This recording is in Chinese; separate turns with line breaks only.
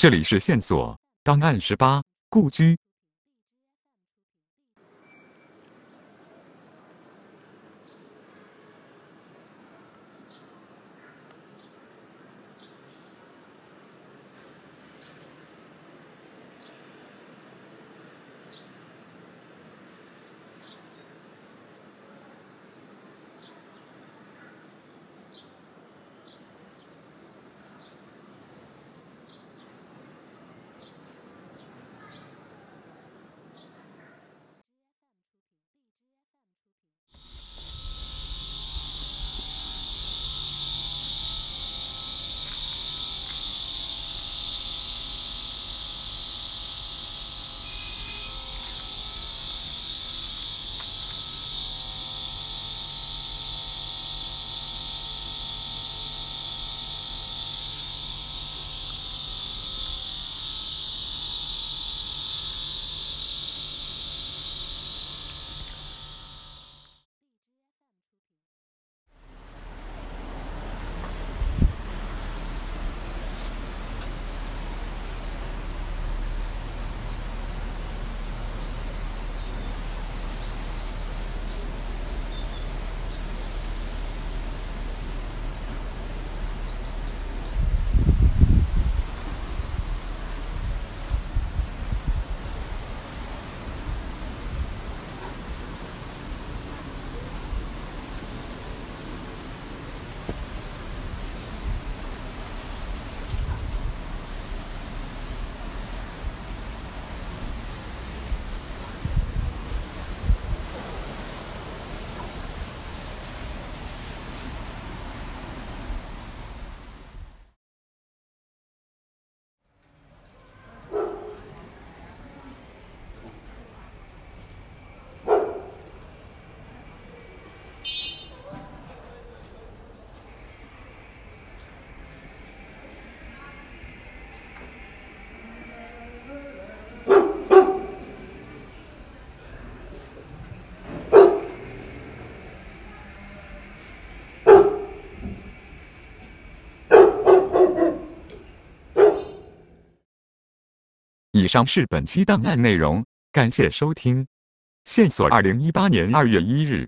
这里是线索档案十八，故居。以上是本期档案内容，感谢收听。线索：二零一八年二月一日。